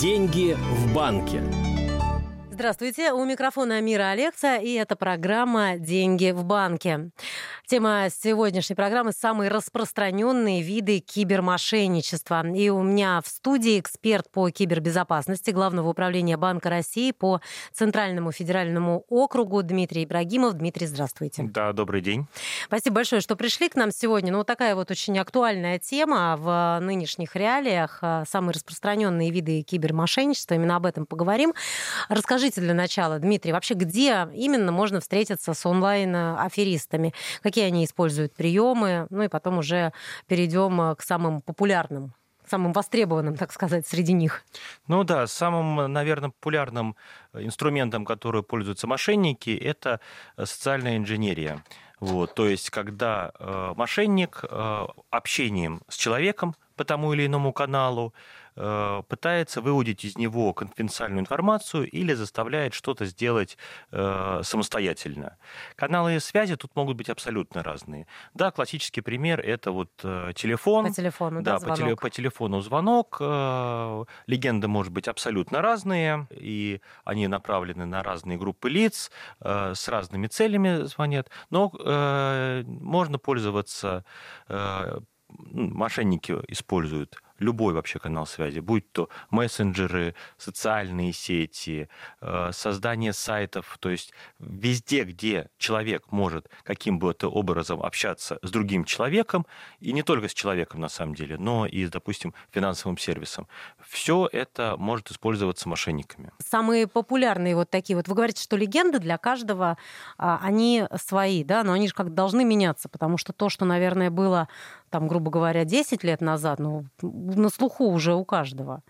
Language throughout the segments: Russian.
Деньги в банке. Здравствуйте, у микрофона Амира Алекса, и это программа «Деньги в банке». Тема сегодняшней программы – самые распространенные виды кибермошенничества. И у меня в студии эксперт по кибербезопасности Главного управления Банка России по Центральному федеральному округу Дмитрий Ибрагимов. Дмитрий, здравствуйте. Да, добрый день. Спасибо большое, что пришли к нам сегодня. Ну, такая вот очень актуальная тема в нынешних реалиях. Самые распространенные виды кибермошенничества. Именно об этом поговорим. Расскажите для начала, Дмитрий, вообще где именно можно встретиться с онлайн-аферистами? Какие какие они используют приемы, ну и потом уже перейдем э, к самым популярным самым востребованным, так сказать, среди них? Ну да, самым, наверное, популярным инструментом, который пользуются мошенники, это социальная инженерия. Вот, то есть, когда э, мошенник э, общением с человеком по тому или иному каналу Э, пытается выудить из него конфиденциальную информацию или заставляет что-то сделать э, самостоятельно. Каналы связи тут могут быть абсолютно разные. Да, классический пример это вот э, телефон. По телефону, да, да по, теле, по телефону звонок. Легенды может быть абсолютно разные, и они направлены на разные группы лиц, с разными целями звонят, но можно пользоваться мошенники используют любой вообще канал связи, будь то мессенджеры, социальные сети, э, создание сайтов, то есть везде, где человек может каким бы то образом общаться с другим человеком, и не только с человеком на самом деле, но и, допустим, финансовым сервисом, все это может использоваться мошенниками. Самые популярные вот такие вот, вы говорите, что легенды для каждого, а, они свои, да, но они же как должны меняться, потому что то, что, наверное, было там, грубо говоря, 10 лет назад, ну, на слуху уже у каждого.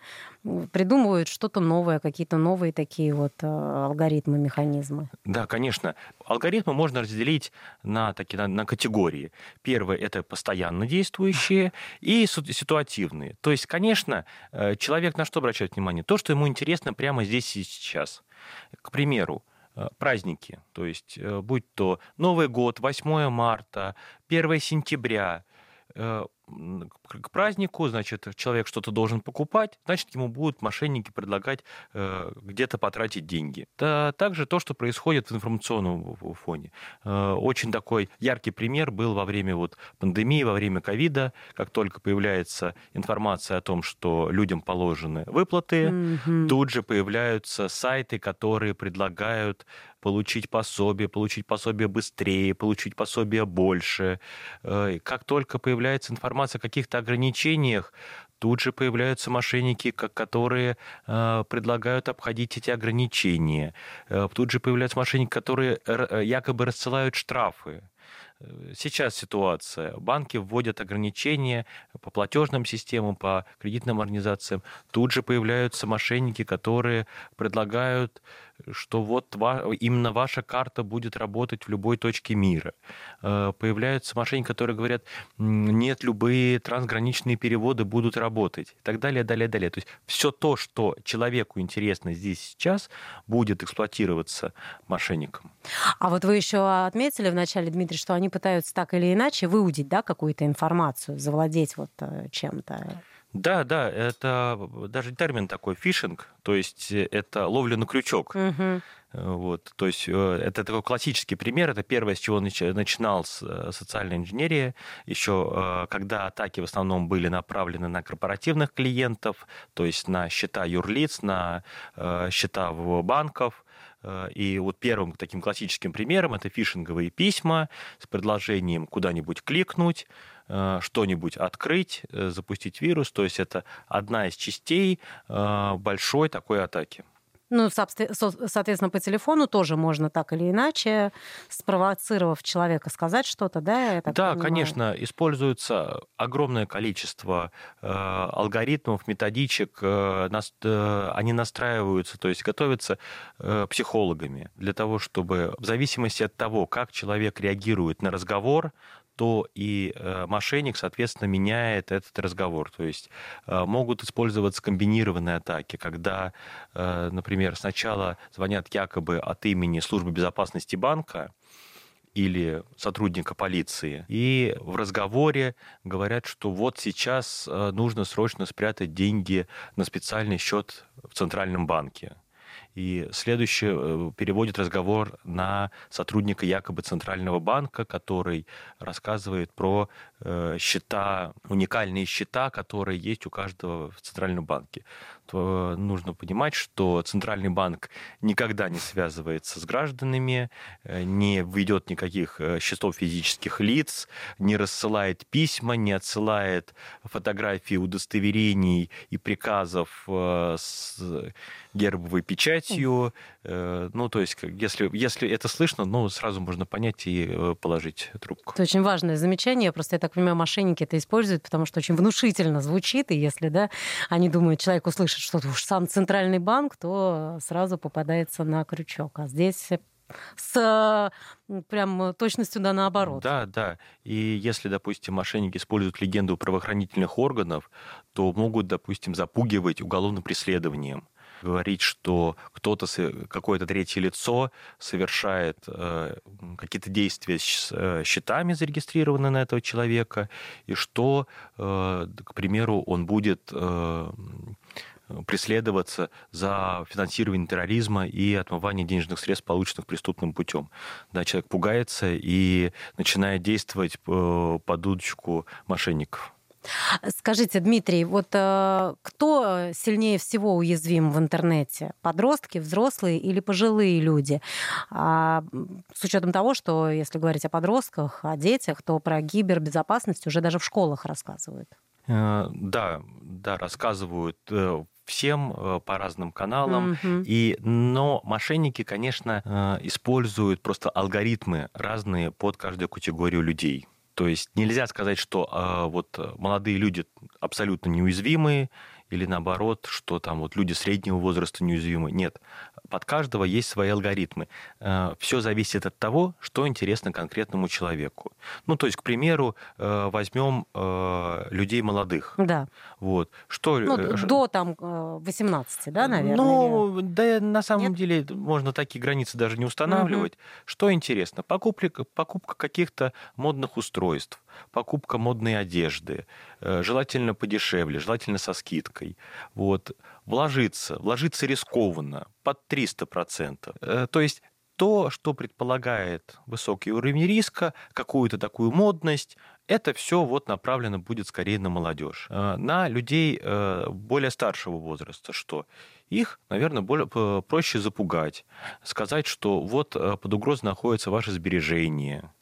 Придумывают что-то новое, какие-то новые такие вот э, алгоритмы, механизмы. Да, конечно. Алгоритмы можно разделить на, такие, на, на категории. Первое – это постоянно действующие и ситуативные. То есть, конечно, э, человек на что обращает внимание? То, что ему интересно прямо здесь и сейчас. К примеру, э, праздники, то есть будь то Новый год, 8 марта, 1 сентября – к празднику, значит, человек что-то должен покупать, значит, ему будут мошенники предлагать э, где-то потратить деньги. Да, также то, что происходит в информационном фоне. Э, очень такой яркий пример был во время вот пандемии, во время ковида, как только появляется информация о том, что людям положены выплаты, mm-hmm. тут же появляются сайты, которые предлагают получить пособие, получить пособие быстрее, получить пособие больше. Э, как только появляется информация о каких-то ограничениях, тут же появляются мошенники, которые э, предлагают обходить эти ограничения. Э, тут же появляются мошенники, которые якобы рассылают штрафы. Сейчас ситуация. Банки вводят ограничения по платежным системам, по кредитным организациям. Тут же появляются мошенники, которые предлагают что вот именно ваша карта будет работать в любой точке мира. Э, появляются мошенники, которые говорят, нет, любые трансграничные переводы будут работать. И так далее, далее, далее. То есть все то, что человеку интересно здесь сейчас, будет эксплуатироваться мошенником. А вот вы еще отметили вначале, Дмитрий, что они пытаются так или иначе выудить да, какую-то информацию, завладеть вот э, чем-то. Да, да, это даже термин такой фишинг, то есть э, это ловля на крючок. Угу. Вот, то есть это такой классический пример. Это первое, с чего начинал социальная инженерия. Еще когда атаки в основном были направлены на корпоративных клиентов, то есть на счета юрлиц, на счета банков. И вот первым таким классическим примером это фишинговые письма с предложением куда-нибудь кликнуть, Э, что-нибудь открыть, э, запустить вирус. То есть это одна из частей э, большой такой атаки. Ну, соответственно, по телефону тоже можно так или иначе, спровоцировав человека сказать что-то, да? да, понимаю. конечно, используется огромное количество э, алгоритмов, методичек, э, нас, э, они настраиваются, то есть готовятся э, психологами для того, чтобы в зависимости от того, как человек реагирует на разговор, то и э, мошенник, соответственно, меняет этот разговор. То есть э, могут использоваться комбинированные атаки, когда, э, например, сначала звонят якобы от имени службы безопасности банка, или сотрудника полиции. И в разговоре говорят, что вот сейчас э, нужно срочно спрятать деньги на специальный счет в Центральном банке. И следующее э, переводит разговор на сотрудника якобы Центрального банка, который рассказывает про э, счета, уникальные счета, которые есть у каждого в Центральном банке. То нужно понимать, что Центральный банк никогда не связывается с гражданами, э, не ведет никаких счетов физических лиц, не рассылает письма, не отсылает фотографии удостоверений и приказов с гербовой печатью. Э, ну, то есть, если, если это слышно, ну, сразу можно понять и э, положить трубку. Это очень важное замечание. Просто, я так понимаю, мошенники это используют, потому что очень внушительно звучит, и если, да, они думают, человек услышит, что уж сам центральный банк, то сразу попадается на крючок. А здесь с прям точностью да наоборот. Да, да. И если, допустим, мошенники используют легенду правоохранительных органов, то могут, допустим, запугивать уголовным преследованием говорить, что кто-то, какое-то третье лицо совершает э, какие-то действия с э, счетами, зарегистрированные на этого человека, и что, э, к примеру, он будет преследоваться за финансирование терроризма и отмывание денежных средств, полученных преступным путем. Да, человек пугается и начинает действовать под удочку мошенников. Скажите, Дмитрий, вот э, кто сильнее всего уязвим в интернете? Подростки, взрослые или пожилые люди? А, с учетом того, что если говорить о подростках, о детях, то про кибербезопасность уже даже в школах рассказывают. Э, да, да, рассказывают э, всем по разным каналам. Mm-hmm. И, но мошенники, конечно, используют просто алгоритмы разные под каждую категорию людей. То есть нельзя сказать, что а, вот молодые люди абсолютно неуязвимые, или наоборот, что там вот люди среднего возраста неуязвимы. Нет, под каждого есть свои алгоритмы. Э, Все зависит от того, что интересно конкретному человеку. Ну, то есть, к примеру, э, возьмем э, людей молодых. Да. Вот. Что... Ну, до там 18, да, наверное? Ну, да, на самом Нет? деле можно такие границы даже не устанавливать. Угу. Что интересно? Покупка, покупка каких-то модных устройств покупка модной одежды, э, желательно подешевле, желательно со скидкой. Вот. Вложиться, вложиться рискованно, под 300%. Э, то есть то, что предполагает высокий уровень риска, какую-то такую модность, это все вот направлено будет скорее на молодежь. Э, на людей более старшего возраста, что их, наверное, более, проще запугать, сказать, что вот под угрозой находятся ваши сбережения,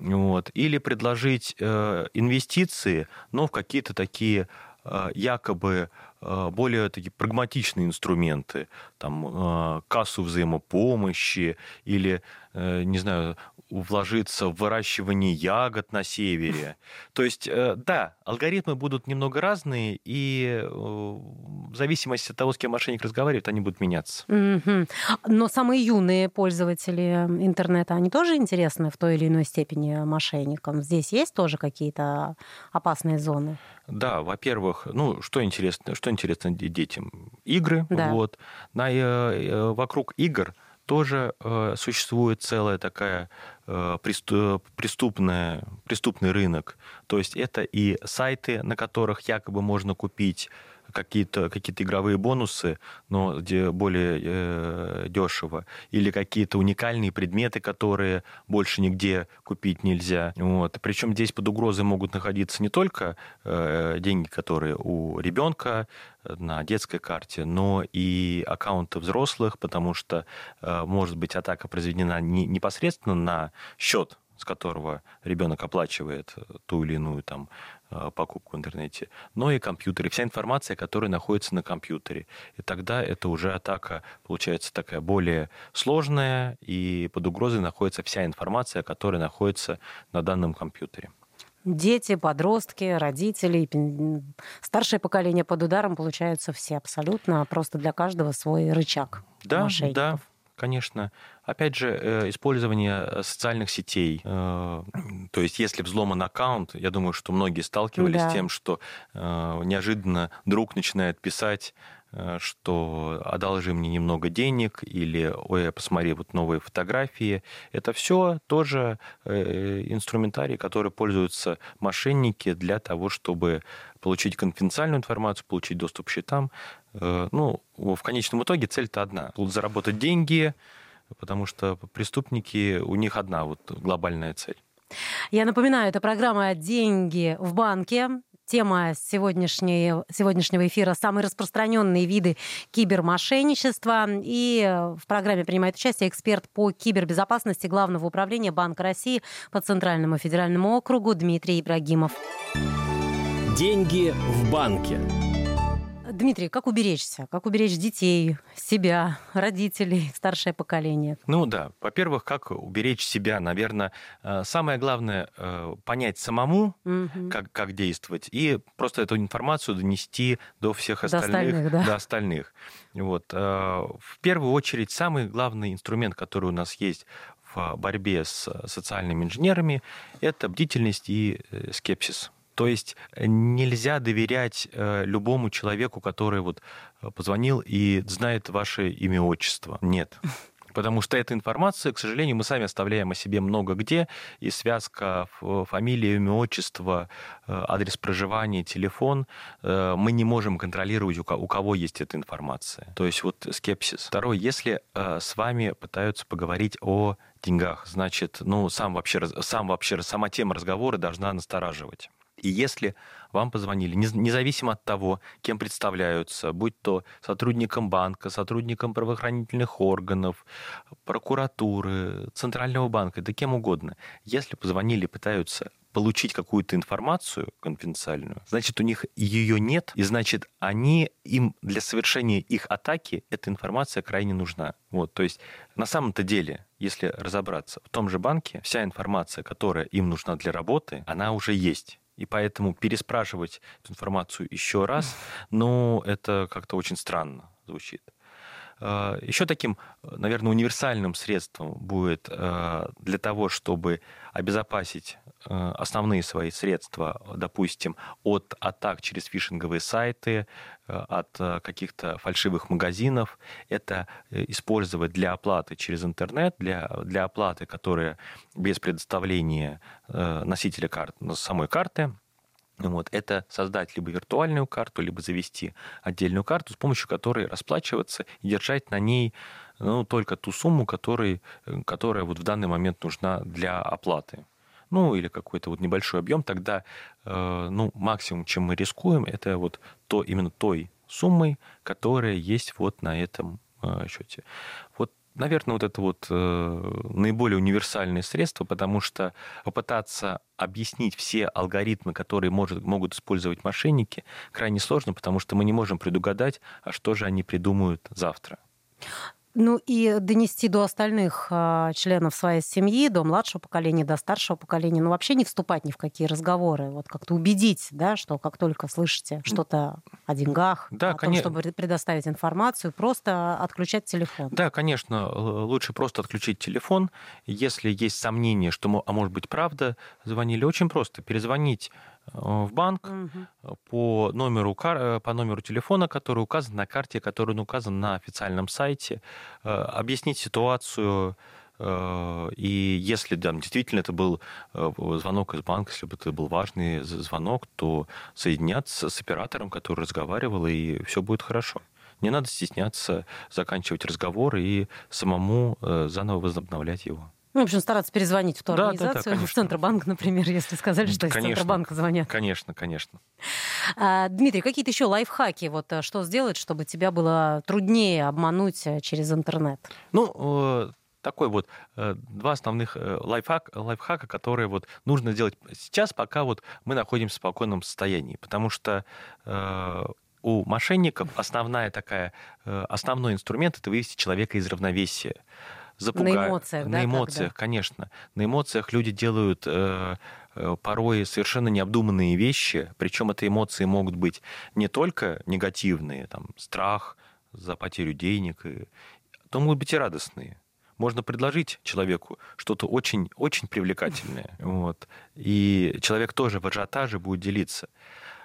вот. Или предложить э, инвестиции, но в какие-то такие э, якобы э, более такие прагматичные инструменты, там, кассу взаимопомощи или, не знаю, вложиться в выращивание ягод на севере. То есть, э, да, алгоритмы будут немного разные, и э, в зависимости от того, с кем мошенник разговаривает, они будут меняться. Mm-hmm. Но самые юные пользователи интернета, они тоже интересны в той или иной степени мошенникам? Здесь есть тоже какие-то опасные зоны? Да, во-первых, ну, что интересно, что интересно детям? Игры, да. вот. На, э, вокруг игр тоже э, существует целая такая э, преступная, преступный рынок. То есть это и сайты, на которых якобы можно купить какие-то какие игровые бонусы, но где более э, дешево, или какие-то уникальные предметы, которые больше нигде купить нельзя. Вот. Причем здесь под угрозой могут находиться не только э, деньги, которые у ребенка на детской карте, но и аккаунты взрослых, потому что э, может быть атака произведена не непосредственно на счет с которого ребенок оплачивает ту или иную там Э, покупку в интернете, но и компьютеры, вся информация, которая находится на компьютере. И тогда это уже атака, получается, такая более сложная, и под угрозой находится вся информация, которая находится на данном компьютере. Дети, подростки, родители, старшее поколение под ударом получаются все абсолютно, просто для каждого свой рычаг да, мошенников. Да, конечно. опять же, э, использование социальных сетей. То есть, если взломан аккаунт, я думаю, что многие сталкивались да. с тем, что неожиданно друг начинает писать Э, что одолжи мне немного денег или ой, посмотри вот новые фотографии. Это все тоже э, инструментарий, который пользуются мошенники для того, чтобы получить конфиденциальную информацию, получить доступ к счетам. Э, ну, в конечном итоге цель-то одна. Заработать деньги, потому что преступники, у них одна вот глобальная цель. Я напоминаю, это программа «Деньги в банке». Тема сегодняшней, сегодняшнего эфира – самые распространенные виды кибермошенничества. И в программе принимает участие эксперт по кибербезопасности Главного управления Банка России по Центральному федеральному округу Дмитрий Ибрагимов. Деньги в банке. Дмитрий, как уберечься? Как уберечь детей, себя, родителей, старшее поколение? Ну да, во-первых, как уберечь себя, наверное, э, самое главное э, понять самому, угу. как, как действовать, и просто эту информацию донести до всех остальных. До остальных, да. До остальных. Вот. Э, в первую очередь, самый главный инструмент, который у нас есть в борьбе с социальными инженерами, это бдительность и скепсис. То есть э, нельзя доверять э, любому человеку, который вот э, позвонил и знает ваше имя, отчество. Нет. Потому что эта информация, к сожалению, мы сами оставляем о себе много где, и связка фамилия, имя, отчество, адрес проживания, телефон, мы не можем контролировать, у кого есть эта информация. То есть вот скепсис. Второй, если с вами пытаются поговорить о деньгах, значит, ну, сам вообще, сам вообще, сама тема разговора должна настораживать. И если вам позвонили, независимо от того, кем представляются, будь то сотрудником банка, сотрудником правоохранительных органов, прокуратуры, Центрального банка, да кем угодно, если позвонили и пытаются получить какую-то информацию конфиденциальную, значит, у них ее нет, и значит, они, им для совершения их атаки эта информация крайне нужна. Вот, то есть на самом-то деле, если разобраться, в том же банке вся информация, которая им нужна для работы, она уже есть и поэтому переспрашивать эту информацию еще раз, ну, это как-то очень странно звучит. А, еще таким, наверное, универсальным средством будет а, для того, чтобы обезопасить а, основные свои средства, допустим, от атак через фишинговые сайты, от каких-то фальшивых магазинов, это э, использовать для оплаты через интернет, для, для оплаты, которая без предоставления э, носителя карты, самой карты, вот, это создать либо виртуальную карту, либо завести отдельную карту, с помощью которой расплачиваться и держать на ней ну, только ту сумму, который, которая вот в данный момент нужна для оплаты. Ну, или какой-то вот небольшой объем, тогда э, ну, максимум, чем мы рискуем, это вот то, именно той суммой, которая есть вот на этом э, счете. Вот наверное, вот это вот э, наиболее универсальное средство, потому что попытаться объяснить все алгоритмы, которые может, могут использовать мошенники, крайне сложно, потому что мы не можем предугадать, а что же они придумают завтра. Ну и донести до остальных э, членов своей семьи, до младшего поколения, до старшего поколения, ну вообще не вступать ни в какие разговоры, вот как-то убедить, да, что как только слышите что-то о деньгах, да, о конечно. том, чтобы предоставить информацию, просто отключать телефон. Да, конечно, лучше просто отключить телефон. Если есть сомнение, что, а может быть, правда, звонили очень просто, перезвонить в банк угу. по, номеру, э, по номеру телефона, который указан на карте, который указан на официальном сайте, объяснить ситуацию, и если да, действительно это был звонок из банка, если бы это был важный звонок, то соединяться с оператором, который разговаривал, и все будет хорошо. Не надо стесняться заканчивать разговор и самому заново возобновлять его. Ну, в общем, стараться перезвонить в ту да, организацию, да, да, в Центробанк, например, если сказали, что конечно, из Центробанка звонят. Конечно, конечно. А, Дмитрий, какие-то еще лайфхаки, вот э, что сделать, чтобы тебя было труднее обмануть э, через интернет? Ну, э, такой вот два основных лайфхак, лайфхака, которые вот нужно делать сейчас, пока вот мы находимся в спокойном состоянии, потому что у мошенников основная такая, основной инструмент это вывести человека из равновесия запугать. На эмоциях, На да, эмоциях, когда? конечно. На эмоциях люди делают э, э, порой совершенно необдуманные вещи, причем эти эмоции могут быть не только негативные, там, страх за потерю денег, и, то могут быть и радостные. можно предложить человеку что-то очень, очень привлекательное. Вот. И человек тоже в ажиотаже будет делиться.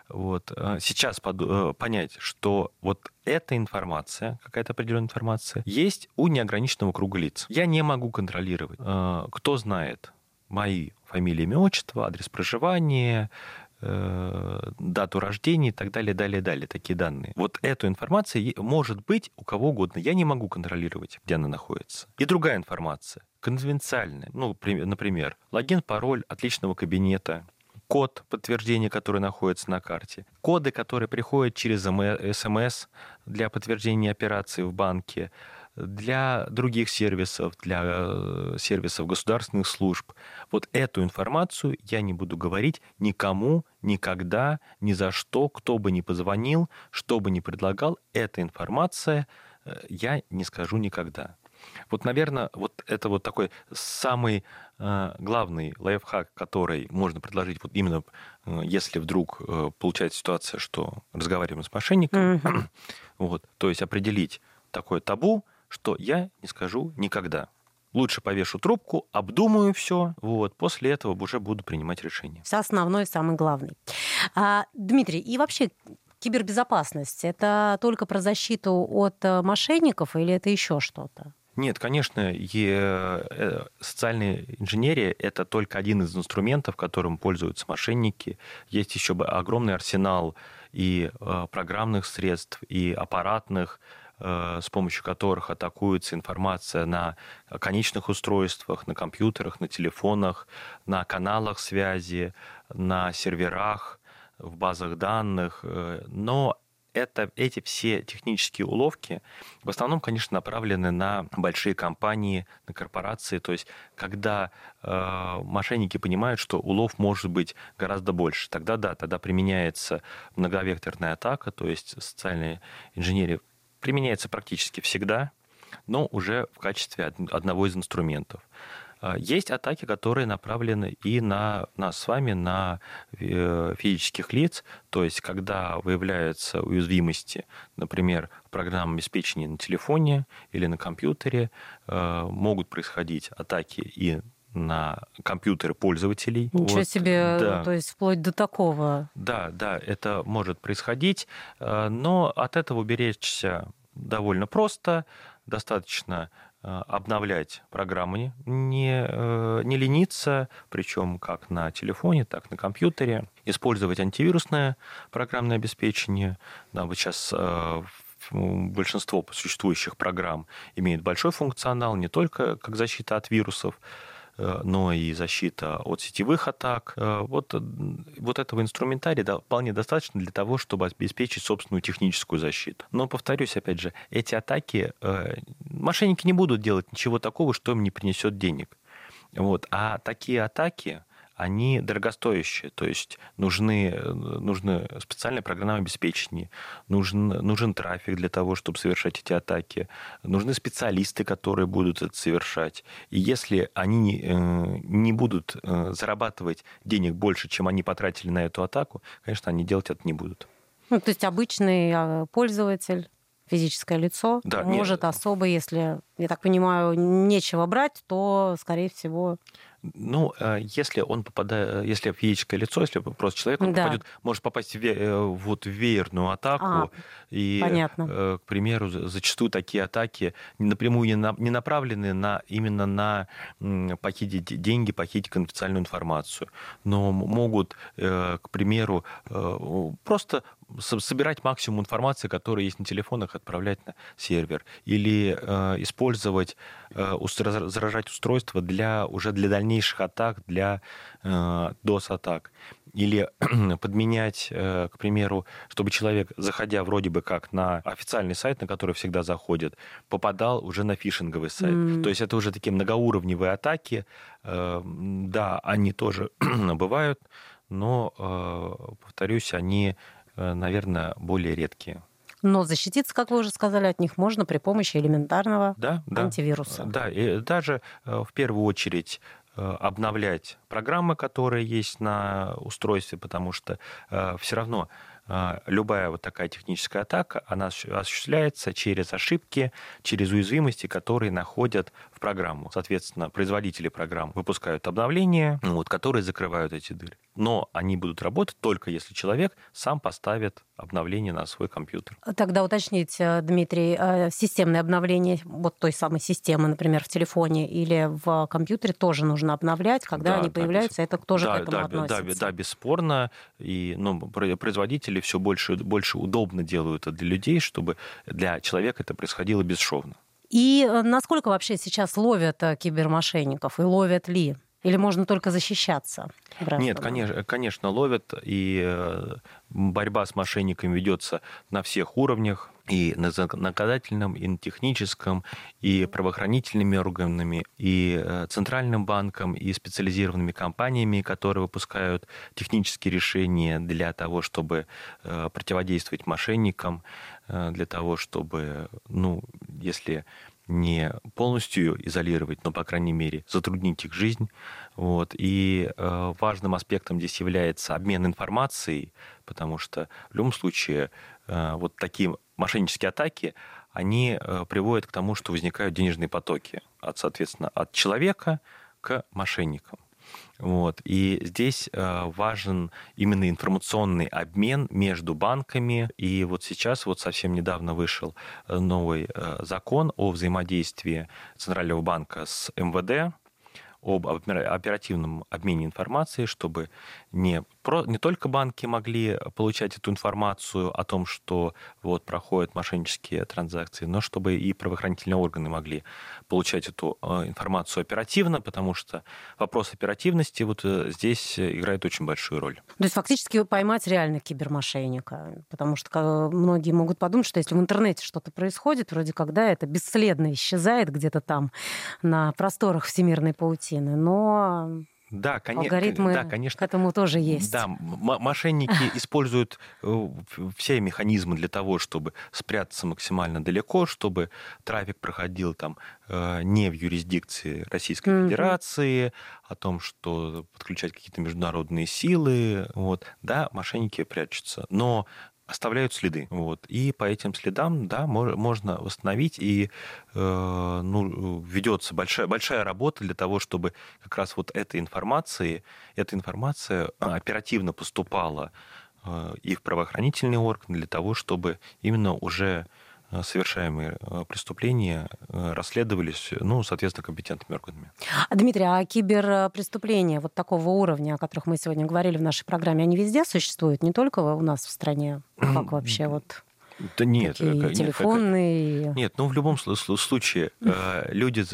Вот. А сейчас под, э, понять, что вот эта информация, какая-то определенная информация, есть у неограниченного круга лиц. Я не могу контролировать, э, кто знает мои фамилии, имя, отчество, адрес проживания, э, дату рождения и так далее, далее, далее, такие данные. Вот эту информацию может быть у кого угодно. Я не могу контролировать, где она находится. И другая информация, конвенциальная. Ну, например, логин, пароль от личного кабинета, код подтверждения, который находится на карте, коды, которые приходят через СМС для подтверждения операции в банке, для других сервисов, для э, сервисов государственных служб. Вот эту информацию я не буду говорить никому, никогда, ни за что, кто бы ни позвонил, что бы ни предлагал, эта информация э, я не скажу никогда. Вот, наверное, вот это вот такой самый э, главный лайфхак, который можно предложить вот именно э, если вдруг э, получается ситуация, что разговариваем с мошенником, mm-hmm. вот, то есть определить такое табу, что я не скажу никогда. Лучше повешу трубку, обдумаю все, вот, после этого уже буду принимать решение. Все основное, самый главный. А, Дмитрий, и вообще кибербезопасность, это только про защиту от мошенников или это еще что-то? Нет, конечно, э, социальная инженерия – это только один из инструментов, которым пользуются мошенники. Есть еще огромный арсенал и э, программных средств, и аппаратных, э, с помощью которых атакуется информация на конечных устройствах, на компьютерах, на телефонах, на каналах связи, на серверах, в базах данных. Но это, эти все технические уловки в основном, конечно, направлены на большие компании, на корпорации. То есть, когда э, мошенники понимают, что улов может быть гораздо больше, тогда да, тогда применяется многовекторная атака, то есть социальная инженерия применяется практически всегда, но уже в качестве одного из инструментов. А, есть атаки, которые направлены и на нас с вами, на э, физических лиц, то есть когда выявляются уязвимости, например, в программном обеспечении на телефоне или на компьютере, э, могут происходить атаки и на компьютеры пользователей. Ничего вот, себе, да. то есть вплоть до такого. Да, да, это может происходить, э, но от этого уберечься довольно просто, достаточно обновлять программы, не, э, не лениться, причем как на телефоне, так на компьютере, использовать антивирусное программное обеспечение. Да, вот сейчас э, большинство существующих программ имеет большой функционал, не только как защита от вирусов, Э, но и защита от сетевых атак. Э, вот, э, вот этого инструментария да, вполне достаточно для того, чтобы обеспечить собственную техническую защиту. Но, повторюсь, опять же, эти атаки, мошенники не будут делать ничего такого, что им не принесет денег. Вот. А такие атаки, они дорогостоящие, то есть нужны, нужны специальное программное обеспечение, нужен, нужен трафик для того, чтобы совершать эти атаки, нужны специалисты, которые будут это совершать. И если они не, э, не будут э, зарабатывать денег больше, чем они потратили на эту атаку, конечно, они делать это не будут. Ну, то есть обычный а, пользователь физическое лицо да, может нет. особо, если, я так понимаю, нечего брать, то, скорее всего... Ну, э, если он попадает, если физическое лицо, если просто человек, он да. попадет, может попасть в, э, вот в веерную атаку. А, и, понятно. Э, к примеру, зачастую такие атаки напрямую не направлены на, именно на похитить деньги, похитить конфиденциальную информацию, но могут, к примеру, просто собирать максимум информации, которая есть на телефонах, отправлять на сервер. Или э, использовать, э, заражать устройство для, уже для дальнейших атак, для э, DOS-атак. Или подменять, э, к примеру, чтобы человек, заходя вроде бы как на официальный сайт, на который всегда заходит, попадал уже на фишинговый сайт. Mm. То есть это уже такие многоуровневые атаки. Э, да, они тоже бывают, но, э, повторюсь, они наверное, более редкие. Но защититься, как вы уже сказали, от них можно при помощи элементарного да, антивируса. Да, и даже э, в первую очередь э, обновлять программы, которые есть на устройстве, потому что все равно любая вот такая техническая атака, она осуществляется через ошибки, через уязвимости, которые находят в программу. Соответственно, производители программ выпускают обновления, вот, которые закрывают эти дыры. Но они будут работать только если человек сам поставит обновление на свой компьютер. Тогда уточните, э, Дмитрий, э, системное обновление вот той самой системы, например, в телефоне или в компьютере тоже нужно обновлять, когда да, они появляются, да, это тоже да, к этому да, относится. Да, да, бесспорно. И ну, производители все больше, больше удобно делают это для людей, чтобы для человека это происходило бесшовно. И э, насколько вообще сейчас ловят кибермошенников и ловят ли? Или можно только защищаться? Нет, конечно, конечно, ловят. И э, борьба с мошенниками ведется на всех уровнях. И на законодательном, и на техническом, и правоохранительными органами, и э, центральным банком, и специализированными компаниями, которые выпускают технические решения для того, чтобы э, противодействовать мошенникам, для того, чтобы, ну, если не полностью изолировать, но, по крайней мере, затруднить их жизнь. Вот. И э, важным аспектом здесь является обмен информацией, потому что в любом случае э, вот такие мошеннические атаки, они э, приводят к тому, что возникают денежные потоки, от, соответственно, от человека к мошенникам. Вот. И здесь э, важен именно информационный обмен между банками. И вот сейчас, вот совсем недавно вышел э, новый э, закон о взаимодействии Центрального банка с МВД, об оперативном обмене информацией, чтобы не, не только банки могли получать эту информацию о том, что вот проходят мошеннические транзакции, но чтобы и правоохранительные органы могли получать эту э, информацию оперативно, потому что вопрос оперативности вот э, здесь играет очень большую роль. То есть фактически поймать реально кибермошенника, потому что многие могут подумать, что если в интернете что-то происходит, вроде когда это бесследно исчезает где-то там на просторах всемирной паутины, но да, конечно, Алгоритмы да, конечно. к этому тоже есть. Да, мошенники используют э, все механизмы для того, чтобы спрятаться максимально далеко, чтобы трафик проходил там э, не в юрисдикции Российской Федерации, о том, что подключать какие-то международные силы. Вот. Да, мошенники прячутся. Но оставляют следы. Вот. И по этим следам, да, можно восстановить, и э, ну, ведется большая, большая работа для того, чтобы как раз вот этой информации, эта информация оперативно поступала э, и в правоохранительные органы для того, чтобы именно уже совершаемые э, преступления э, расследовались, ну, соответственно, компетентными органами. А, Дмитрий, а киберпреступления вот такого уровня, о которых мы сегодня говорили в нашей программе, они везде существуют, не только у нас в стране? Как вообще вот? Да нет, Такие нет, телефонные. Нет, ну в любом случае люди,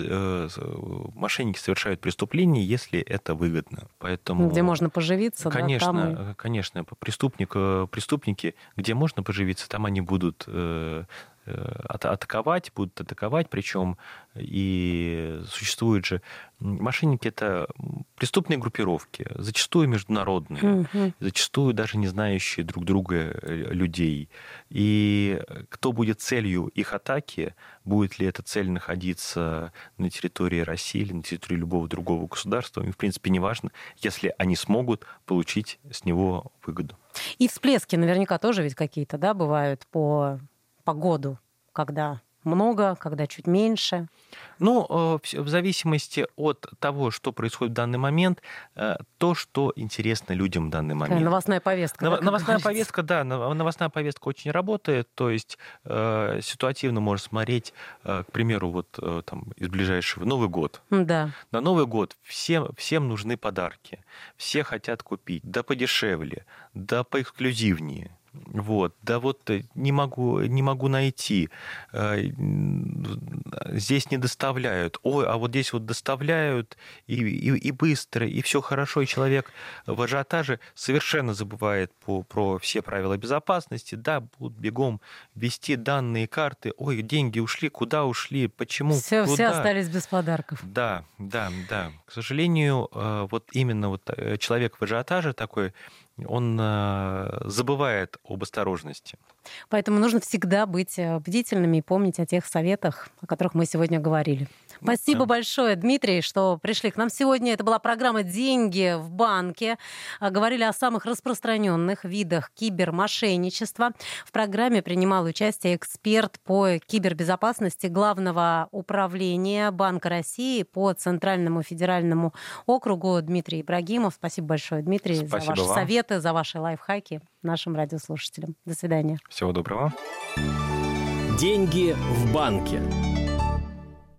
мошенники совершают преступление, если это выгодно. Поэтому где можно поживиться, конечно, да, там и... конечно, преступник, преступники, где можно поживиться, там они будут Э, атаковать, будут атаковать, причем и существуют же мошенники это преступные группировки, зачастую международные, угу. зачастую даже не знающие друг друга э, людей. И кто будет целью их атаки, будет ли эта цель находиться на территории России или на территории любого другого государства, им в принципе не важно, если они смогут получить с него выгоду. И всплески наверняка тоже ведь какие-то, да, бывают по погоду, когда много, когда чуть меньше? Ну, э, в зависимости от того, что происходит в данный момент, э, то, что интересно людям в данный момент. Такая новостная повестка. Нов- да, новостная повестка, да, новостная повестка очень работает, то есть э, ситуативно можно смотреть, э, к примеру, вот э, там из ближайшего Новый год. Да. На Новый год всем, всем нужны подарки, все хотят купить, да подешевле, да поэксклюзивнее. Вот, да вот э, не могу, не могу найти. Э, здесь не доставляют. Ой, а вот здесь вот доставляют и, и, и быстро, и все хорошо, и человек в ажиотаже совершенно забывает по, про все правила безопасности. Да, будут бегом ввести данные карты. Ой, деньги ушли, куда ушли, почему, все, куда? Все остались без подарков. Да, да, да. К сожалению, э, вот именно вот человек в ажиотаже такой, он э, забывает об осторожности. Поэтому нужно всегда быть э, бдительными и помнить о тех советах, о которых мы сегодня говорили. Спасибо Да. большое, Дмитрий, что пришли к нам сегодня. Это была программа «Деньги в банке». А, Говорили о самых распространенных видах кибермошенничества. В программе принимал участие эксперт по кибербезопасности Главного управления Банка России по Центральному федеральному округу Дмитрий Ибрагимов. Спасибо большое, Дмитрий, за Спасибо ваши вам. советы, за ваши лайфхаки нашим радиослушателям. До свидания. Всего доброго. Деньги в банке.